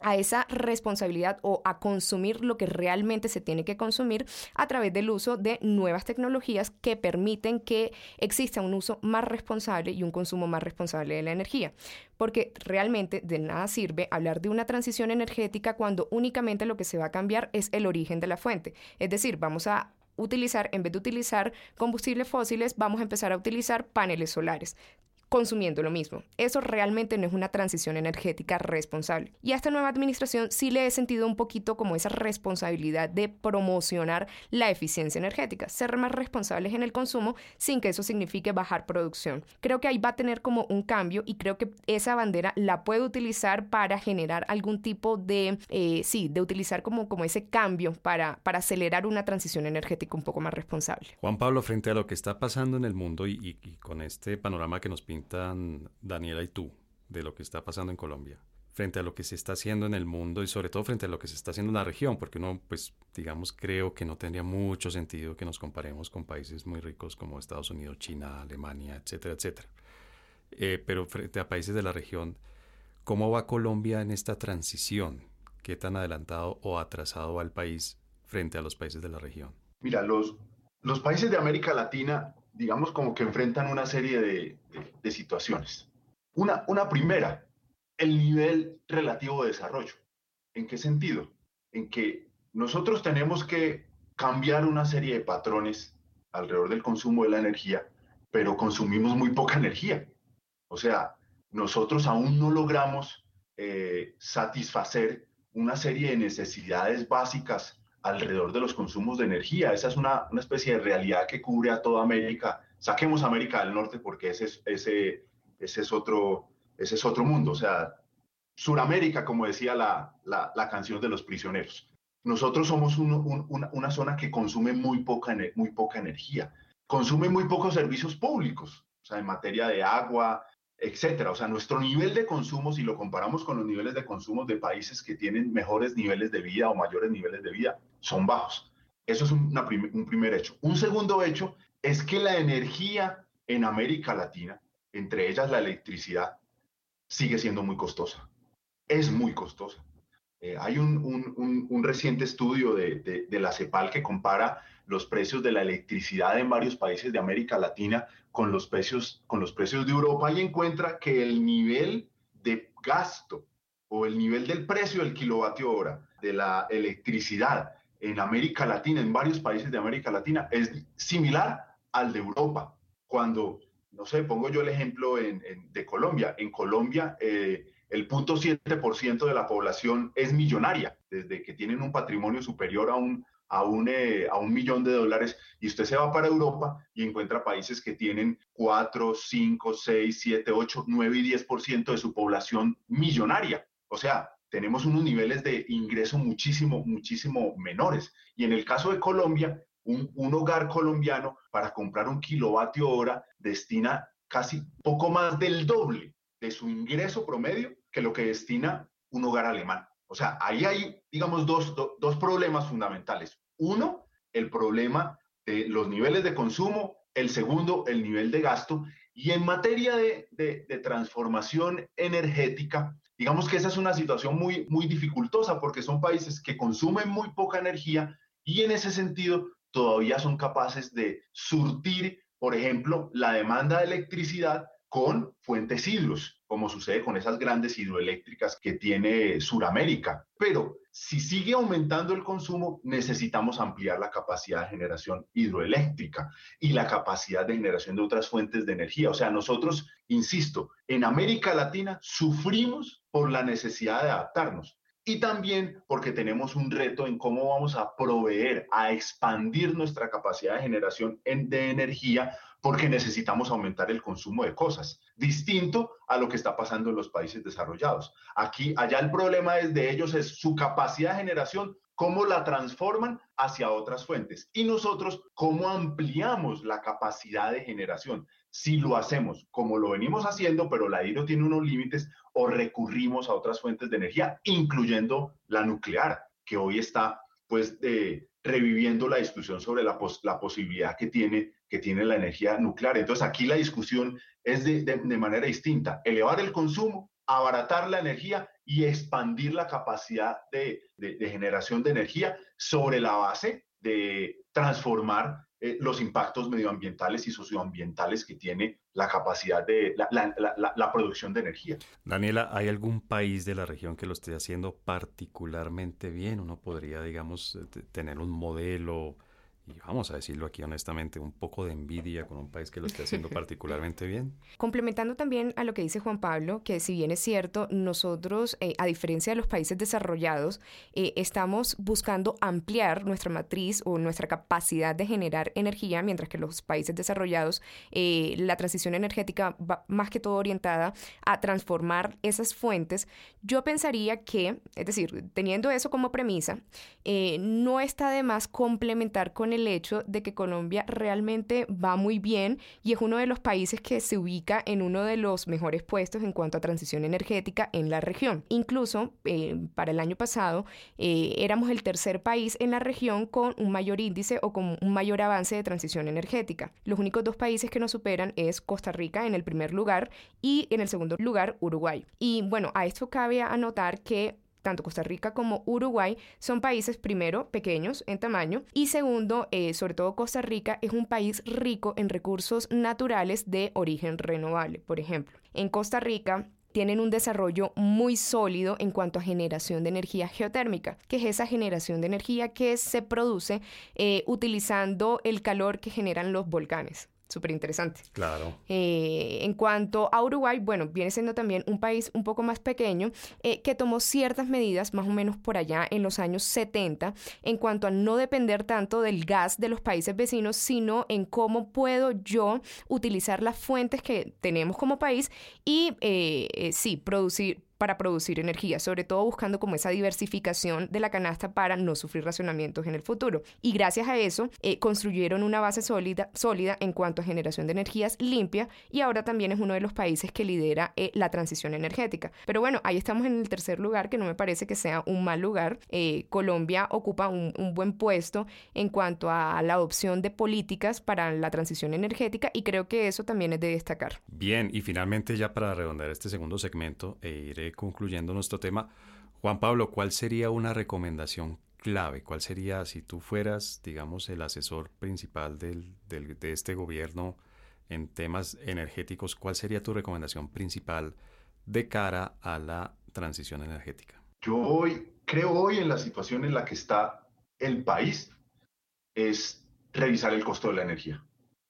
a esa responsabilidad o a consumir lo que realmente se tiene que consumir a través del uso de nuevas tecnologías que permiten que exista un uso más responsable y un consumo más responsable de la energía. Porque realmente de nada sirve hablar de una transición energética cuando únicamente lo que se va a cambiar es el origen de la fuente. Es decir, vamos a utilizar, en vez de utilizar combustibles fósiles, vamos a empezar a utilizar paneles solares consumiendo lo mismo. Eso realmente no es una transición energética responsable. Y a esta nueva administración sí le he sentido un poquito como esa responsabilidad de promocionar la eficiencia energética, ser más responsables en el consumo sin que eso signifique bajar producción. Creo que ahí va a tener como un cambio y creo que esa bandera la puede utilizar para generar algún tipo de, eh, sí, de utilizar como, como ese cambio para, para acelerar una transición energética un poco más responsable. Juan Pablo, frente a lo que está pasando en el mundo y, y con este panorama que nos pinta, Daniela y tú de lo que está pasando en Colombia frente a lo que se está haciendo en el mundo y sobre todo frente a lo que se está haciendo en la región, porque uno, pues, digamos, creo que no tendría mucho sentido que nos comparemos con países muy ricos como Estados Unidos, China, Alemania, etcétera, etcétera. Eh, pero frente a países de la región, ¿cómo va Colombia en esta transición? ¿Qué tan adelantado o atrasado va el país frente a los países de la región? Mira, los países de América Latina digamos, como que enfrentan una serie de, situaciones. Una, una primera, el nivel relativo de desarrollo. ¿En qué sentido? En que nosotros tenemos que cambiar una serie de patrones alrededor del consumo de la energía, pero consumimos muy poca energía. O sea, nosotros aún no logramos eh, satisfacer una serie de necesidades básicas alrededor de los consumos de energía. Esa es una, una, especie de realidad que cubre a toda América. Saquemos América del Norte porque ese es, ese, ese es, otro, ese es otro mundo. O sea, Suramérica, como decía la, la, la canción de los prisioneros. Nosotros somos una, una, zona que consume muy poca, muy poca energía, consume muy pocos servicios públicos, o sea, en materia de agua, etcétera. O sea, nuestro nivel de consumo, si lo comparamos con los niveles de consumo de países que tienen mejores niveles de vida o mayores niveles de vida, son bajos. Eso es un, primer hecho. Un segundo hecho es que la energía en América Latina, entre ellas la electricidad, sigue siendo muy costosa. Es muy costosa. Eh, hay un, un, un, reciente estudio de, de la CEPAL que compara los precios de la electricidad en varios países de América Latina con los precios, con los precios de Europa y encuentra que el nivel de gasto o el nivel del precio del kilovatio hora de la electricidad en América Latina, en varios países de América Latina, es similar al de Europa. Cuando, no sé, pongo yo el ejemplo de Colombia. En Colombia, eh, el 0.7% de la población es millonaria, desde que tienen un patrimonio superior a un, a un, eh, a un millón de dólares y usted se va para Europa y encuentra países que tienen 4, 5, 6, 7, 8, 9 y 10% de su población millonaria. O sea, tenemos unos niveles de ingreso muchísimo, muchísimo menores. Y en el caso de Colombia, un, un hogar colombiano para comprar un kilovatio hora destina casi poco más del doble de su ingreso promedio que lo que destina un hogar alemán. O sea, ahí hay, digamos, dos, dos problemas fundamentales. Uno, el problema de los niveles de consumo. El segundo, el nivel de gasto. Y en materia de, de, de, transformación energética, digamos que esa es una situación muy, muy dificultosa porque son países que consumen muy poca energía y en ese sentido todavía son capaces de surtir, por ejemplo, la demanda de electricidad con fuentes hidros, como sucede con esas grandes hidroeléctricas que tiene Suramérica. Pero si sigue aumentando el consumo, necesitamos ampliar la capacidad de generación hidroeléctrica y la capacidad de generación de otras fuentes de energía. O sea, nosotros, insisto, en América Latina sufrimos por la necesidad de adaptarnos y también porque tenemos un reto en cómo vamos a proveer, a expandir nuestra capacidad de generación de energía porque necesitamos aumentar el consumo de cosas, distinto a lo que está pasando en los países desarrollados. Aquí, allá el problema es de ellos es su capacidad de generación, cómo la transforman hacia otras fuentes y nosotros cómo ampliamos la capacidad de generación. Si lo hacemos como lo venimos haciendo, pero la hidro tiene unos límites, o recurrimos a otras fuentes de energía, incluyendo la nuclear, que hoy está pues eh, reviviendo la discusión sobre la, la posibilidad que tiene que tiene la energía nuclear. Entonces aquí la discusión es de, de, manera distinta, elevar el consumo, abaratar la energía y expandir la capacidad de, de generación de energía sobre la base de transformar eh, los impactos medioambientales y socioambientales que tiene la capacidad de la, la, la, producción de energía. Daniela, ¿hay algún país de la región que lo esté haciendo particularmente bien? Uno podría, digamos, tener un modelo y vamos a decirlo aquí honestamente, un poco de envidia con un país que lo esté haciendo particularmente bien. Complementando también a lo que dice Juan Pablo, que si bien es cierto, nosotros, eh, a diferencia de los países desarrollados, eh, estamos buscando ampliar nuestra matriz o nuestra capacidad de generar energía, mientras que los países desarrollados, eh, la transición energética va más que todo orientada a transformar esas fuentes. Yo pensaría que, es decir, teniendo eso como premisa, no está de más complementar con el el hecho de que Colombia realmente va muy bien y es uno de los países que se ubica en uno de los mejores puestos en cuanto a transición energética en la región. Incluso eh, para el año pasado eh, éramos el tercer país en la región con un mayor índice o con un mayor avance de transición energética. Los únicos dos países que nos superan es Costa Rica en el primer lugar y en el segundo lugar Uruguay. Y bueno, a esto cabe anotar que tanto Costa Rica como Uruguay son países, primero, pequeños en tamaño y segundo, eh, sobre todo Costa Rica es un país rico en recursos naturales de origen renovable. Por ejemplo, en Costa Rica tienen un desarrollo muy sólido en cuanto a generación de energía geotérmica, que es esa generación de energía que se produce eh, utilizando el calor que generan los volcanes súper interesante. Claro. Eh, en cuanto a Uruguay, bueno, viene siendo también un país un poco más pequeño eh, que tomó ciertas medidas más o menos por allá en los años 70 en cuanto a no depender tanto del gas de los países vecinos, sino en cómo puedo yo utilizar las fuentes que tenemos como país y eh, sí, producir, para producir energía, sobre todo buscando como esa diversificación de la canasta para no sufrir racionamientos en el futuro. Y gracias a eso eh, construyeron una base sólida, sólida en cuanto a generación de energías limpia y ahora también es uno de los países que lidera eh, la transición energética. Pero bueno, ahí estamos en el tercer lugar, que no me parece que sea un mal lugar. Eh, Colombia ocupa un, buen puesto en cuanto a la adopción de políticas para la transición energética y creo que eso también es de destacar. Bien, y finalmente ya para redondear este segundo segmento, e iré concluyendo nuestro tema, Juan Pablo, ¿cuál sería una recomendación clave? ¿Cuál sería, si tú fueras, digamos, el asesor principal de este gobierno en temas energéticos, cuál sería tu recomendación principal de cara a la transición energética? Yo hoy, creo hoy en la situación en la que está el país, es revisar el costo de la energía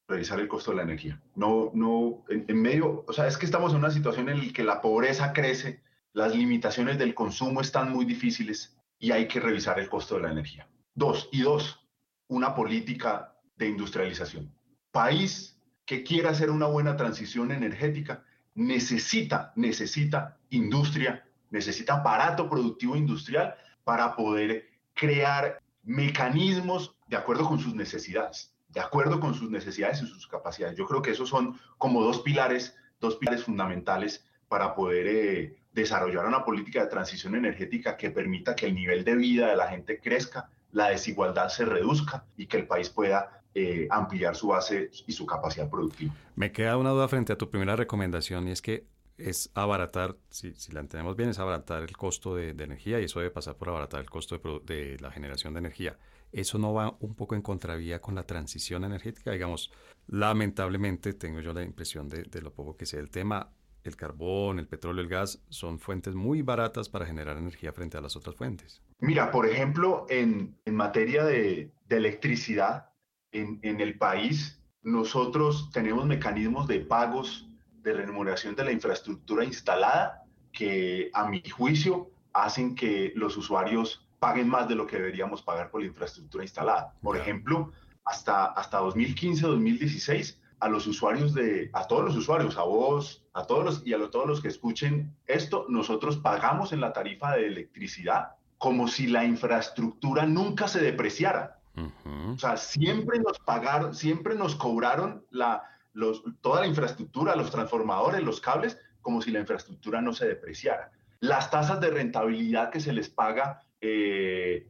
revisar el costo de la energía. No, no, en, en, medio, o sea, es que estamos en una situación en la que la pobreza crece, las limitaciones del consumo están muy difíciles y hay que revisar el costo de la energía. Dos, y dos, una política de industrialización. País que quiera hacer una buena transición energética necesita, necesita industria, necesita aparato productivo industrial para poder crear mecanismos de acuerdo con sus necesidades, de acuerdo con sus necesidades y sus capacidades. Yo creo que esos son como dos pilares, dos pilares fundamentales para poder eh, desarrollar una política de transición energética que permita que el nivel de vida de la gente crezca, la desigualdad se reduzca y que el país pueda eh, ampliar su base y su capacidad productiva. Me queda una duda frente a tu primera recomendación y es que es abaratar, si, la entendemos bien, es abaratar el costo de, energía y eso debe pasar por abaratar el costo de, la generación de energía. ¿Eso no va un poco en contravía con la transición energética? Digamos, lamentablemente tengo yo la impresión de, lo poco que sé del tema, el carbón, el petróleo, el gas son fuentes muy baratas para generar energía frente a las otras fuentes. Mira, por ejemplo, en, materia de, electricidad, en, el país, nosotros tenemos mecanismos de pagos de remuneración de la infraestructura instalada que, a mi juicio, hacen que los usuarios paguen más de lo que deberíamos pagar por la infraestructura instalada. Por ejemplo, hasta, hasta 2015-2016 a los usuarios de, a todos los usuarios, a vos, a todos los y a todos los que escuchen esto, nosotros pagamos en la tarifa de electricidad como si la infraestructura nunca se depreciara. O sea, siempre nos pagaron, siempre nos cobraron la, los, toda la infraestructura, los transformadores, los cables, como si la infraestructura no se depreciara. Las tasas de rentabilidad que se les paga eh,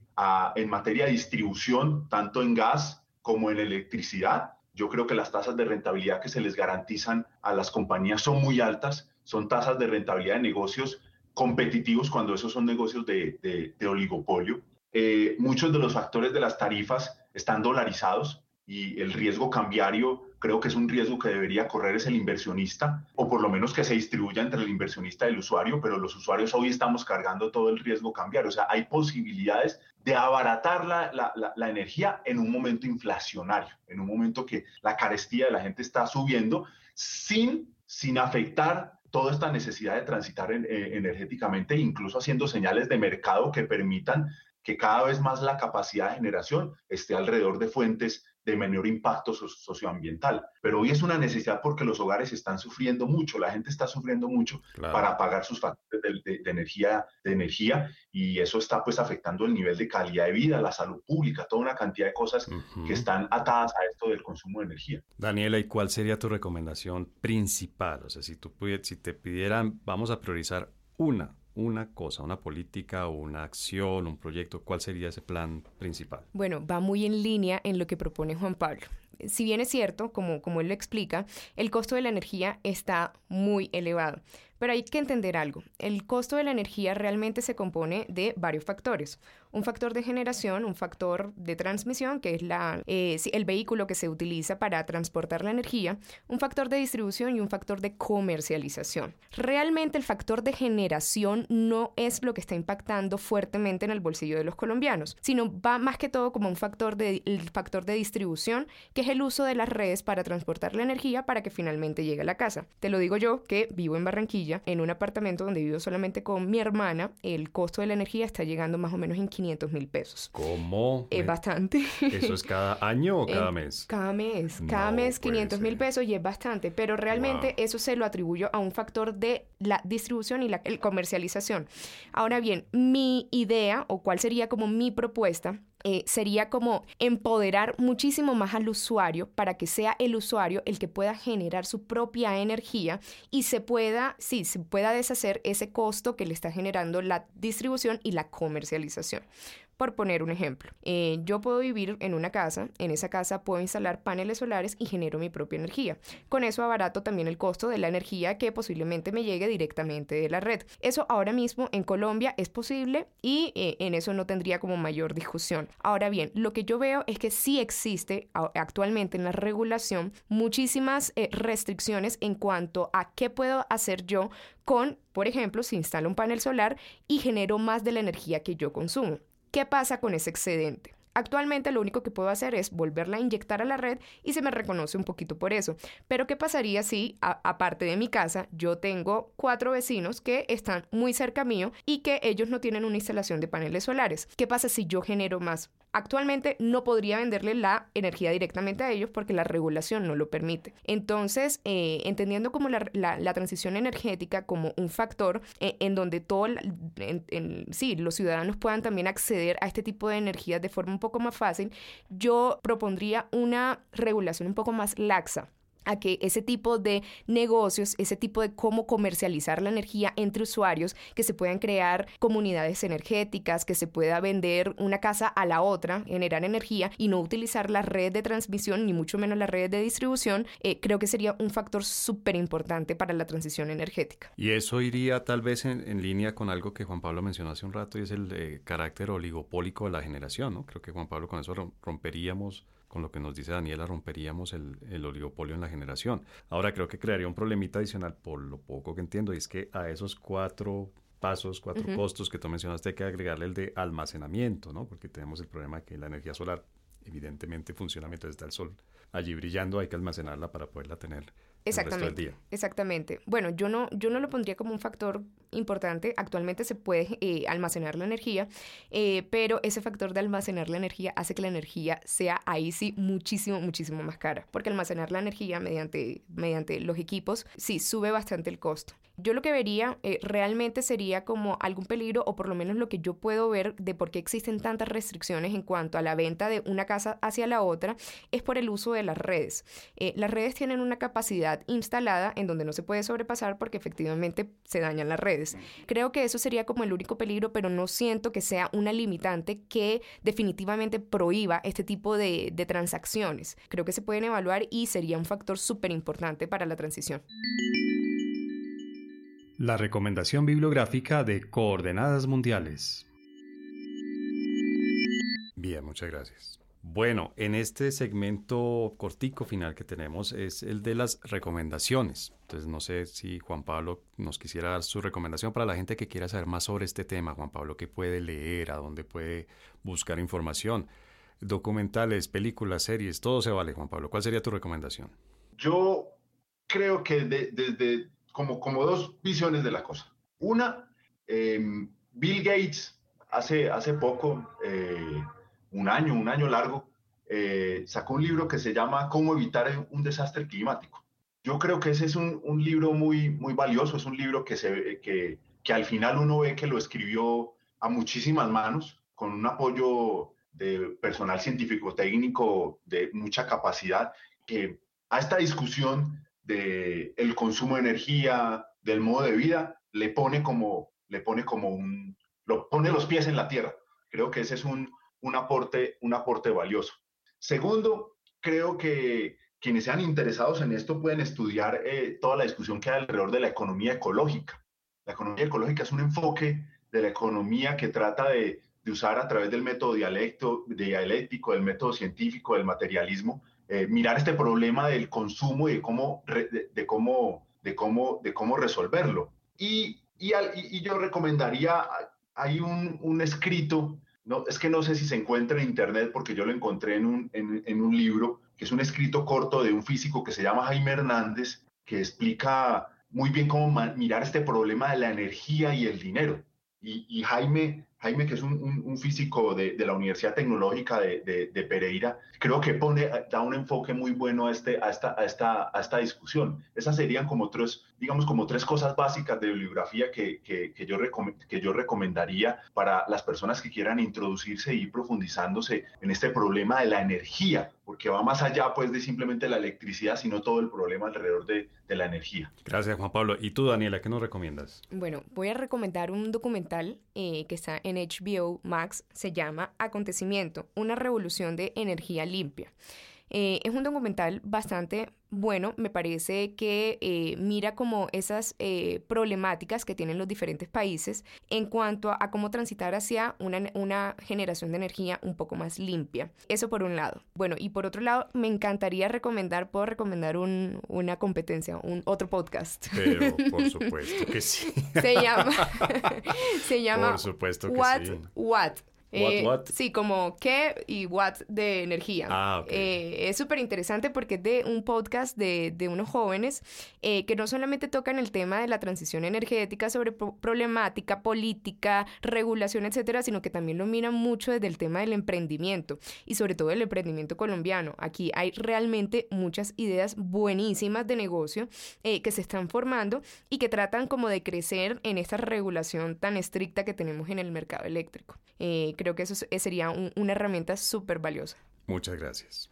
en materia de distribución, tanto en gas como en electricidad, yo creo que las tasas de rentabilidad que se les garantizan a las compañías son muy altas, son tasas de rentabilidad de negocios competitivos cuando esos son negocios de, oligopolio. Eh, muchos de los factores de las tarifas están dolarizados y el riesgo cambiario creo que es un riesgo que debería correr es el inversionista, o por lo menos que se distribuya entre el inversionista y el usuario, pero los usuarios hoy estamos cargando todo el riesgo cambiario. O sea, hay posibilidades de abaratar la, la, la, energía en un momento inflacionario, en un momento que la carestía de la gente está subiendo, sin, sin afectar toda esta necesidad de transitar eh, energéticamente, incluso haciendo señales de mercado que permitan que cada vez más la capacidad de generación esté alrededor de fuentes de menor impacto socioambiental. Pero hoy es una necesidad porque los hogares están sufriendo mucho, la gente está sufriendo mucho para pagar sus factores de, energía, de energía y eso está pues afectando el nivel de calidad de vida, la salud pública, toda una cantidad de cosas que están atadas a esto del consumo de energía. Daniela, ¿y cuál sería tu recomendación principal? O sea, si, tú si te pidieran, vamos a priorizar una una cosa, una política una acción, un proyecto, ¿cuál sería ese plan principal? Bueno, va muy en línea en lo que propone Juan Pablo. Si bien es cierto, como, como él lo explica, el costo de la energía está muy elevado. Pero hay que entender algo. El costo de la energía realmente se compone de varios factores un factor de generación, un factor de transmisión, que es la, eh, el vehículo que se utiliza para transportar la energía, un factor de distribución y un factor de comercialización. Realmente el factor de generación no es lo que está impactando fuertemente en el bolsillo de los colombianos, sino va más que todo como un factor de, el factor de distribución, que es el uso de las redes para transportar la energía para que finalmente llegue a la casa. Te lo digo yo, que vivo en Barranquilla, en un apartamento donde vivo solamente con mi hermana, el costo de la energía está llegando más o menos en 500 mil pesos. ¿Cómo? Es bastante. ¿Eso es cada año o cada mes? Cada mes. Cada mes 500 mil pesos y es bastante. Pero realmente eso se lo atribuyo a un factor de la distribución y la comercialización. Ahora bien, mi idea o cuál sería como mi propuesta eh, sería como empoderar muchísimo más al usuario para que sea el usuario el que pueda generar su propia energía y se pueda, sí, se pueda deshacer ese costo que le está generando la distribución y la comercialización. Por poner un ejemplo, eh, yo puedo vivir en una casa, en esa casa puedo instalar paneles solares y genero mi propia energía. Con eso abarato también el costo de la energía que posiblemente me llegue directamente de la red. Eso ahora mismo en Colombia es posible y eh, en eso no tendría como mayor discusión. Ahora bien, lo que yo veo es que sí existe actualmente en la regulación muchísimas eh, restricciones en cuanto a qué puedo hacer yo con, por ejemplo, si instalo un panel solar y genero más de la energía que yo consumo. ¿Qué pasa con ese excedente? Actualmente lo único que puedo hacer es volverla a inyectar a la red y se me reconoce un poquito por eso. Pero ¿qué pasaría si, aparte de mi casa, yo tengo cuatro vecinos que están muy cerca mío y que ellos no tienen una instalación de paneles solares? ¿Qué pasa si yo genero más? Actualmente no podría venderle la energía directamente a ellos porque la regulación no lo permite. Entonces, eh, entendiendo como la, transición energética como un factor eh, en donde todo, sí, los ciudadanos puedan también acceder a este tipo de energías de forma un poco más fácil, yo propondría una regulación un poco más laxa a que ese tipo de negocios, ese tipo de cómo comercializar la energía entre usuarios, que se puedan crear comunidades energéticas, que se pueda vender una casa a la otra, generar energía y no utilizar la red de transmisión ni mucho menos la red de distribución, eh, creo que sería un factor súper importante para la transición energética. Y eso iría tal vez en, línea con algo que Juan Pablo mencionó hace un rato y es el eh, carácter oligopólico de la generación, ¿no? Creo que Juan Pablo con eso romperíamos con lo que nos dice Daniela, romperíamos el, oligopolio en la generación. Ahora creo que crearía un problemita adicional, por lo poco que entiendo, y es que a esos cuatro pasos, cuatro costos que tú mencionaste, hay que agregarle el de almacenamiento, ¿no? Porque tenemos el problema de que la energía solar evidentemente funciona mientras está el sol allí brillando, hay que almacenarla para poderla tener Exactamente. Exactamente. Bueno, yo no, yo no lo pondría como un factor importante. Actualmente se puede eh, almacenar la energía, eh, pero ese factor de almacenar la energía hace que la energía sea ahí sí muchísimo, muchísimo más cara. Porque almacenar la energía mediante, mediante los equipos, sí, sube bastante el costo. Yo lo que vería eh, realmente sería como algún peligro, o por lo menos lo que yo puedo ver de por qué existen tantas restricciones en cuanto a la venta de una casa hacia la otra, es por el uso de las redes. las redes tienen una capacidad instalada en donde no se puede sobrepasar porque efectivamente se dañan las redes. Creo que eso sería como el único peligro, pero no siento que sea una limitante que definitivamente prohíba este tipo de, de transacciones. Creo que se pueden evaluar y sería un factor súper importante para la transición. La recomendación bibliográfica de Coordenadas Mundiales. Bien, muchas gracias. Bueno, en este segmento cortico final que tenemos es el de las recomendaciones. Entonces, no sé si Juan Pablo nos quisiera dar su recomendación para la gente que quiera saber más sobre este tema. Juan Pablo, ¿qué puede leer? ¿A dónde puede buscar información? Documentales, películas, series, todo se vale, Juan Pablo. ¿Cuál sería tu recomendación? Yo creo que desde como, como dos visiones de la cosa. Una, em, Bill Gates hace, hace poco... Eh, un año, un año largo, eh, sacó un libro que se llama Cómo evitar un desastre climático. Yo creo que ese es un, libro muy, muy valioso, es un libro que, se, que, que al final uno ve que lo escribió a muchísimas manos, con un apoyo de personal científico técnico de mucha capacidad, que a esta discusión del el consumo de energía, del modo de vida, le pone como, le pone como un, lo pone los pies en la tierra. Creo que ese es un, un aporte, un aporte valioso. Segundo, creo que quienes sean interesados en esto pueden estudiar eh, toda la discusión que hay alrededor de la economía ecológica. La economía ecológica es un enfoque de la economía que trata de, usar a través del método dialéctico, del método científico, del materialismo, eh, mirar este problema del consumo y de cómo, de, cómo, de cómo, de cómo resolverlo. Y, y, yo recomendaría, hay un escrito es que no sé si se encuentra en internet porque yo lo encontré en un, en, un libro, que es un escrito corto de un físico que se llama Jaime Hernández, que explica muy bien cómo mirar este problema de la energía y el dinero. Y Jaime Jaime, que es un, físico de, la Universidad Tecnológica de, Pereira, creo que pone, da un enfoque muy bueno a, este, a, esta, a, esta, a esta discusión. Esas serían como tres, digamos, como tres cosas básicas de bibliografía que, que, que yo, que yo recomendaría para las personas que quieran introducirse y profundizándose en este problema de la energía, porque va más allá pues de simplemente la electricidad, sino todo el problema alrededor de, de la energía. Gracias, Juan Pablo. ¿Y tú, Daniela, qué nos recomiendas? Bueno, voy a recomendar un documental eh, que está en HBO Max, se llama Acontecimiento, una revolución de energía limpia. Eh, es un documental bastante bueno, me parece que eh, mira como esas eh, problemáticas que tienen los diferentes países en cuanto a, cómo transitar hacia una, generación de energía un poco más limpia. Eso por un lado. Bueno, y por otro lado, me encantaría recomendar, puedo recomendar una competencia, un otro podcast. Pero por supuesto que sí. se llama, se llama por supuesto que What, sí. What eh, sí, como qué y what de energía. Ah, eh, es súper interesante porque es de un podcast de, de unos jóvenes eh, que no solamente tocan el tema de la transición energética sobre problemática, política, regulación, etcétera, sino que también lo miran mucho desde el tema del emprendimiento y sobre todo el emprendimiento colombiano. Aquí hay realmente muchas ideas buenísimas de negocio que se están formando y que tratan como de crecer en esta regulación tan estricta que tenemos en el mercado eléctrico creo que eso sería una herramienta súper valiosa. Muchas gracias.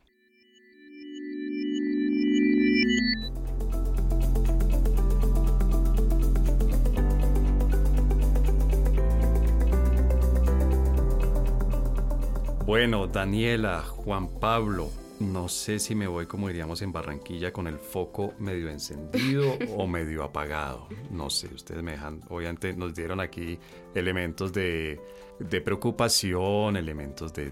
Bueno, Daniela, Juan Pablo, no sé si me voy como diríamos en Barranquilla con el foco medio encendido o medio apagado. No sé, ustedes me dejan, obviamente nos dieron aquí elementos de de preocupación, elementos de,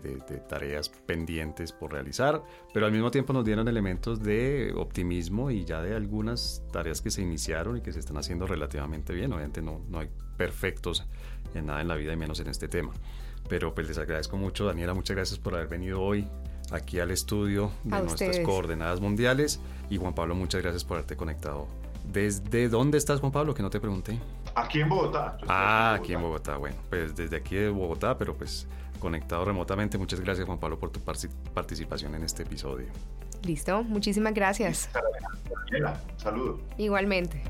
tareas pendientes por realizar, pero al mismo tiempo nos dieron elementos de optimismo y ya de algunas tareas que se iniciaron y que se están haciendo relativamente bien. Obviamente no, no hay perfectos en nada en la vida y menos en este tema. Pero pues les agradezco mucho, Daniela, muchas gracias por haber venido hoy aquí al estudio de nuestras coordenadas mundiales y Juan Pablo, muchas gracias por haberte conectado. ¿Desde dónde estás, Juan Pablo? Que no te pregunté. Aquí en Bogotá. Ah, aquí en Bogotá. Bueno, pues desde aquí de Bogotá, pero pues conectado remotamente. Muchas gracias Juan Pablo por tu participación en este episodio. Listo, muchísimas gracias. Saludos. Igualmente.